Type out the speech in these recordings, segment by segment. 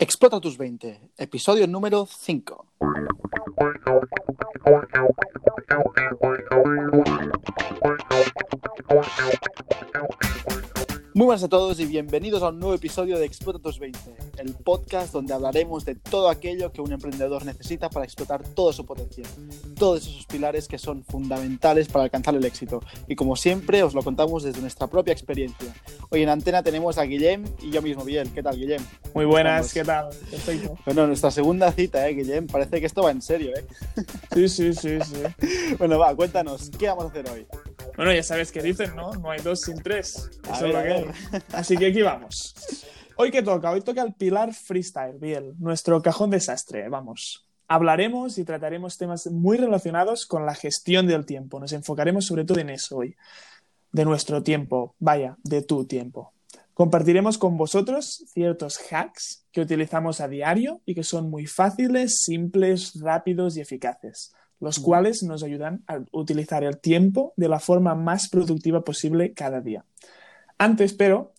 Explota tus 20, episodio número 5. Muy buenas a todos y bienvenidos a un nuevo episodio de Explota tus 20, el podcast donde hablaremos de todo aquello que un emprendedor necesita para explotar todo su potencial, todos esos pilares que son fundamentales para alcanzar el éxito. Y como siempre, os lo contamos desde nuestra propia experiencia. Hoy en antena tenemos a Guillem y yo mismo, Biel. ¿Qué tal, Guillem? Muy buenas, ¿qué tal? Perfecto. Bueno, nuestra segunda cita, ¿eh, Guillem? Parece que esto va en serio, ¿eh? Sí, sí, sí, sí. bueno, va, cuéntanos, ¿qué vamos a hacer hoy? Bueno, ya sabes qué dicen, ¿no? No hay dos sin tres. Eso es lo que hay. Así que aquí vamos. Hoy que toca, hoy toca el pilar freestyle, Biel, nuestro cajón desastre, vamos. Hablaremos y trataremos temas muy relacionados con la gestión del tiempo. Nos enfocaremos sobre todo en eso hoy. De nuestro tiempo, vaya, de tu tiempo. Compartiremos con vosotros ciertos hacks que utilizamos a diario y que son muy fáciles, simples, rápidos y eficaces, los cuales nos ayudan a utilizar el tiempo de la forma más productiva posible cada día. Antes, pero,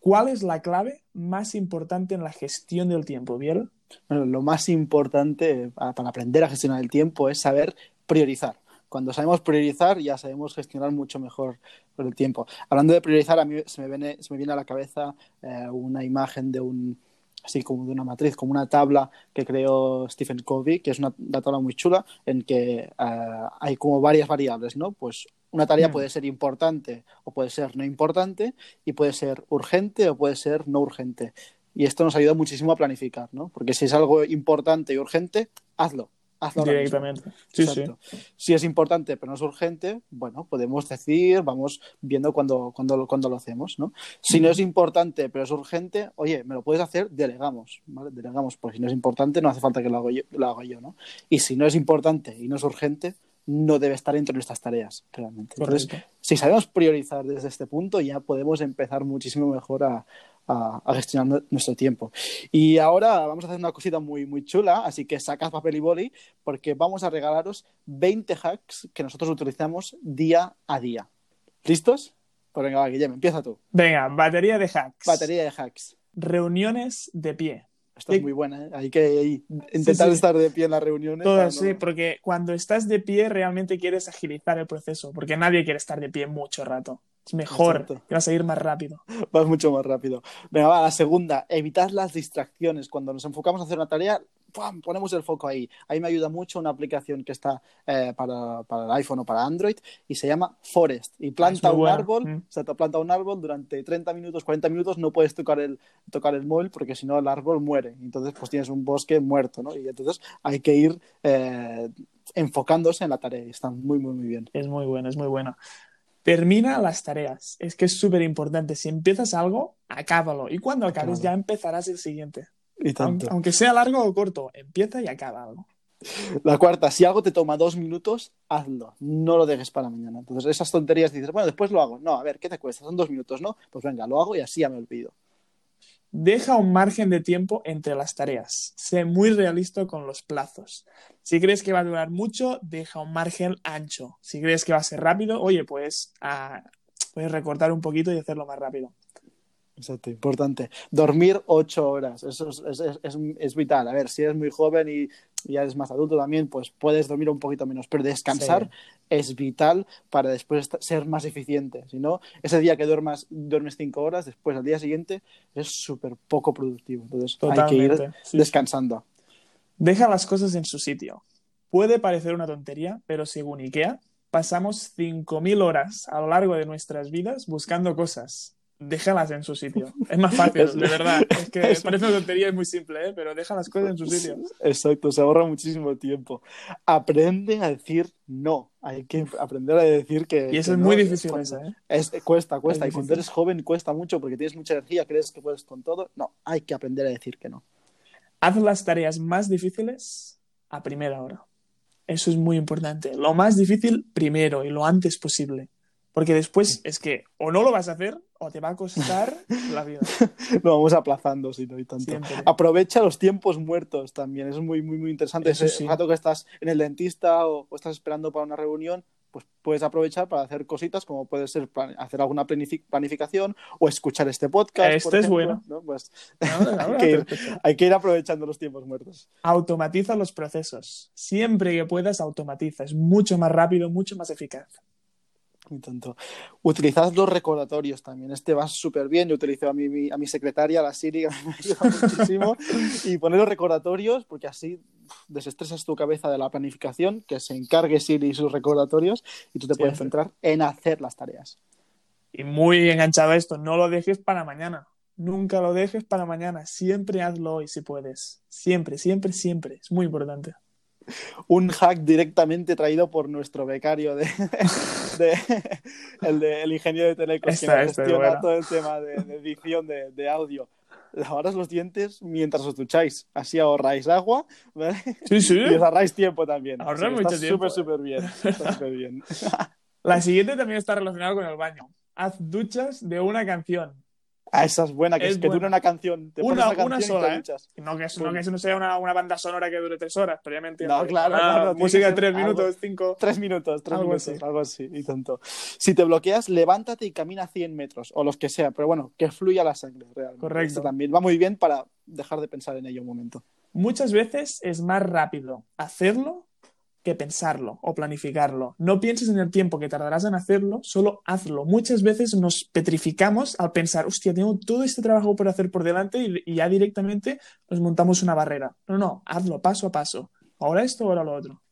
¿cuál es la clave más importante en la gestión del tiempo, Biel? Bueno, lo más importante para, para aprender a gestionar el tiempo es saber priorizar. Cuando sabemos priorizar, ya sabemos gestionar mucho mejor el tiempo. Hablando de priorizar, a mí se me viene, se me viene a la cabeza eh, una imagen de un, así como de una matriz, como una tabla que creó Stephen Covey, que es una, una tabla muy chula en que uh, hay como varias variables, ¿no? Pues una tarea Mm. puede ser importante o puede ser no importante y puede ser urgente o puede ser no urgente. Y esto nos ayuda muchísimo a planificar, ¿no? Porque si es algo importante y urgente, hazlo. Hazlo. Directamente. Sí, sí. Si es importante pero no es urgente, bueno, podemos decir, vamos viendo cuando, cuando, cuando lo hacemos, ¿no? Si no es importante pero es urgente, oye, me lo puedes hacer, delegamos, ¿vale? Delegamos, porque si no es importante no hace falta que lo haga yo, lo yo ¿no? Y si no es importante y no es urgente, no debe estar entre nuestras tareas, realmente. Entonces, si sabemos priorizar desde este punto, ya podemos empezar muchísimo mejor a, a, a gestionar nuestro tiempo. Y ahora vamos a hacer una cosita muy, muy chula, así que sacad papel y boli, porque vamos a regalaros 20 hacks que nosotros utilizamos día a día. ¿Listos? Pues venga, va, Guillem, empieza tú. Venga, batería de hacks. Batería de hacks. Reuniones de pie. Esta es muy buena, ¿eh? Hay que intentar sí. estar de pie en las reuniones. Todas, no- sí, porque cuando estás de pie realmente quieres agilizar el proceso, porque nadie quiere estar de pie mucho rato. Mejor, Exacto. que vas a ir más rápido. Vas mucho más rápido. Venga, va, la segunda, evitar las distracciones. Cuando nos enfocamos a hacer una tarea, ¡pam! ponemos el foco ahí. Ahí me ayuda mucho una aplicación que está eh, para, para el iPhone o para Android y se llama Forest. Y planta Ah, muy un buena. árbol, Mm. o sea, te planta un árbol durante 30 minutos, 40 minutos, no puedes tocar el, tocar el móvil porque si no el árbol muere. Entonces, pues tienes un bosque muerto, ¿no? Y entonces hay que ir eh, enfocándose en la tarea. Y está muy, muy, muy bien. Es muy bueno, es muy bueno. Termina las tareas. Es que es súper importante. Si empiezas algo, acábalo. Y cuando acabes, ya empezarás el siguiente. Y tanto. Aunque, aunque sea largo o corto, empieza y acaba algo. La cuarta, si algo te toma dos minutos, hazlo. No lo dejes para mañana. Entonces, esas tonterías dices, bueno, después lo hago. No, a ver, ¿qué te cuesta? Son dos minutos, ¿no? Pues venga, lo hago y así ya me olvido. Deja un margen de tiempo entre las tareas. Sé muy realista con los plazos. Si crees que va a durar mucho, deja un margen ancho. Si crees que va a ser rápido, oye, pues ah, puedes recortar un poquito y hacerlo más rápido. Exacto, importante. Dormir ocho horas, eso es, es- es- es- vital. A ver, si eres muy joven y ya eres más adulto también, pues puedes dormir un poquito menos, pero descansar Sí. es vital para después ser más eficiente. Si no, ese día que duermas, duermes cinco horas, después al día siguiente es súper poco productivo. Entonces hay que ir sí. descansando. Deja las cosas en su sitio. Puede parecer una tontería, pero según IKEA, pasamos 5.000 horas a lo largo de nuestras vidas buscando cosas. Déjalas en su sitio. Es más fácil, Es- de verdad. Es que es- parece una tontería, es muy simple, ¿eh? pero deja las cosas en su sitio. Exacto, se ahorra muchísimo tiempo. Aprende a decir no. Hay que aprender a decir que. Y eso que es no muy difícil esa, ¿eh? Es, cuesta, cuesta. Es y cuando eres joven cuesta mucho porque tienes mucha energía, crees que puedes con todo. No, hay que aprender a decir que no. Haz las tareas más difíciles a primera hora. Eso es muy importante. Lo más difícil primero y lo antes posible. Porque después es que o no lo vas a hacer o te va a costar la vida. Lo vamos aplazando, si no y tanto. Siempre. Aprovecha los tiempos muertos también. Es muy, muy, muy interesante. Eso Ese sí. rato que estás en el dentista o, o estás esperando para una reunión, pues puedes aprovechar para hacer cositas como puede ser hacer alguna planificación o escuchar este podcast. Este es bueno. Pues, hay, que ir, aprovechando los tiempos muertos. Automatiza los procesos. Siempre que puedas, automatiza. Es mucho más rápido, mucho más eficaz. Y tanto. Utilizad los recordatorios también. Este va súper bien. Yo utilizo a mi, a mi secretaria, la Siri, que me ayuda muchísimo. y poner los recordatorios, porque así desestresas tu cabeza de la planificación, que se encargue Siri y sus recordatorios, y tú te puedes centrar en hacer las tareas. Y muy enganchado a esto, no lo dejes para mañana. Nunca lo dejes para mañana. Siempre hazlo hoy si puedes. Siempre, siempre, siempre. Es muy importante un hack directamente traído por nuestro becario de, el, ingeniero de Telecos que gestiona todo el tema de, edición de, audio. Lavaros los dientes mientras os ducháis. Así ahorráis agua, Sí, sí. Y os ahorráis tiempo también. Ahorráis mucho tiempo. Súper, bien. Súper bien. La siguiente también está relacionada con el baño. Haz duchas de una canción. Ah, esa es buena, que es, que dure una canción. Te una, canción una sola, ¿eh? No que, no que eso no sea una, una, banda sonora que dure tres horas, pero ya me entiendo. No, claro, claro Música de tres minutos, cinco. Tres minutos, tres algo minutos, así. algo así, y tanto. Si te bloqueas, levántate y camina 100 metros, o los que sea, pero bueno, que fluya la sangre, realmente. Correcto. también va muy bien para dejar de pensar en ello un momento. Muchas veces es más rápido hacerlo que pensarlo o planificarlo. No pienses en el tiempo que tardarás en hacerlo, solo hazlo. Muchas veces nos petrificamos al pensar, hostia, tengo todo este trabajo por hacer por delante y, ya directamente nos montamos una barrera. No, no, hazlo paso a paso. Ahora esto, ahora lo otro.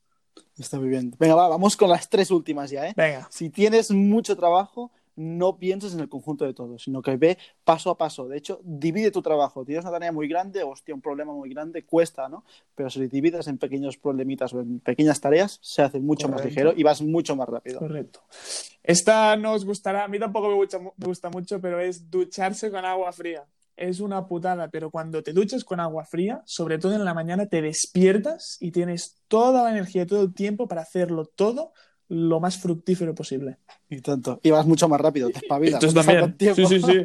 Está muy bien. Venga, vamos con las tres últimas ya, ¿eh? Venga. Si tienes mucho trabajo, no pienses en el conjunto de todo, sino que ve paso a paso. De hecho, divide tu trabajo. Tienes una tarea muy grande, hostia, un problema muy grande, cuesta, ¿no? Pero si lo divides en pequeños problemitas o en pequeñas tareas, se hace mucho más ligero y vas mucho más rápido. Correcto. Esta nos gustará, a mí tampoco me gusta, me gusta mucho, pero es ducharse con agua fría. Es una putada, pero cuando te duchas con agua fría, sobre todo en la mañana, te despiertas y tienes toda la energía, todo el tiempo para hacerlo todo lo más fructífero posible. Y tanto. Y vas mucho más rápido, te espabilas. también. Sí, sí, sí.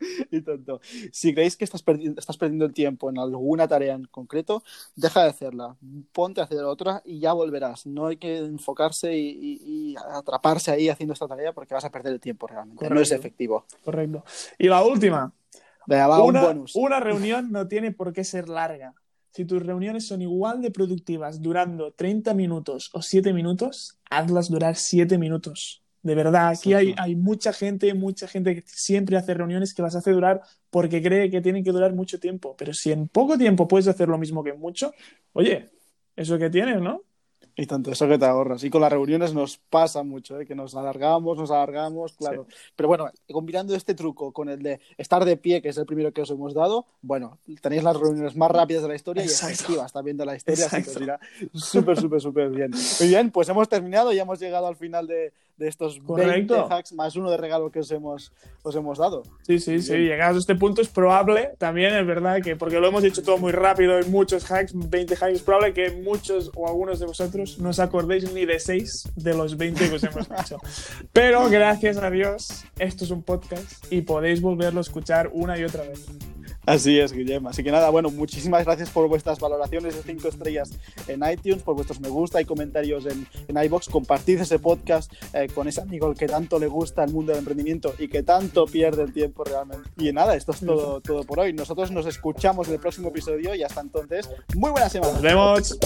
y tanto. Si creéis que estás, estás perdiendo el tiempo en alguna tarea en concreto, deja de hacerla. Ponte a hacer otra y ya volverás. No hay que enfocarse y, atraparse ahí haciendo esta tarea porque vas a perder el tiempo realmente. No es efectivo. Correcto. Y la última. una, un bonus. una reunión no tiene por qué ser larga. Si tus reuniones son igual de productivas durando 30 minutos o 7 minutos, hazlas durar 7 minutos. De verdad, aquí hay, hay, mucha gente, mucha gente que siempre hace reuniones que las hace durar porque cree que tienen que durar mucho tiempo. Pero si en poco tiempo puedes hacer lo mismo que en mucho, oye, eso que tienes, ¿no? Y tanto eso que te ahorras. Y con las reuniones nos pasa mucho, ¿eh? que nos alargamos, nos alargamos, claro. Pero bueno, combinando este truco con el de estar de pie, que es el primero que os hemos dado, bueno, tenéis las reuniones más rápidas de la historia y efectivas también de la historia. Así que súper, súper, súper bien. Muy bien, pues hemos terminado y hemos llegado al final de, de estos Correcto. 20 hacks más uno de regalo que os hemos, os hemos dado. Sí, sí, sí. Llegados a este punto es probable, también es verdad que, porque lo hemos hecho todo muy rápido en muchos hacks, 20 hacks, es probable que muchos o algunos de vosotros no os acordéis ni de 6 de los 20 que os hemos hecho. Pero gracias a Dios, esto es un podcast y podéis volverlo a escuchar una y otra vez. Así es, Guillermo. Así que nada, bueno, muchísimas gracias por vuestras valoraciones de 5 estrellas en iTunes, por vuestros me gusta y comentarios en, en iBox. Compartid ese podcast eh, con ese amigo que tanto le gusta el mundo del emprendimiento y que tanto pierde el tiempo realmente. Y nada, esto es todo, todo por hoy. Nosotros nos escuchamos en el próximo episodio y hasta entonces, muy buena semana. Nos vemos.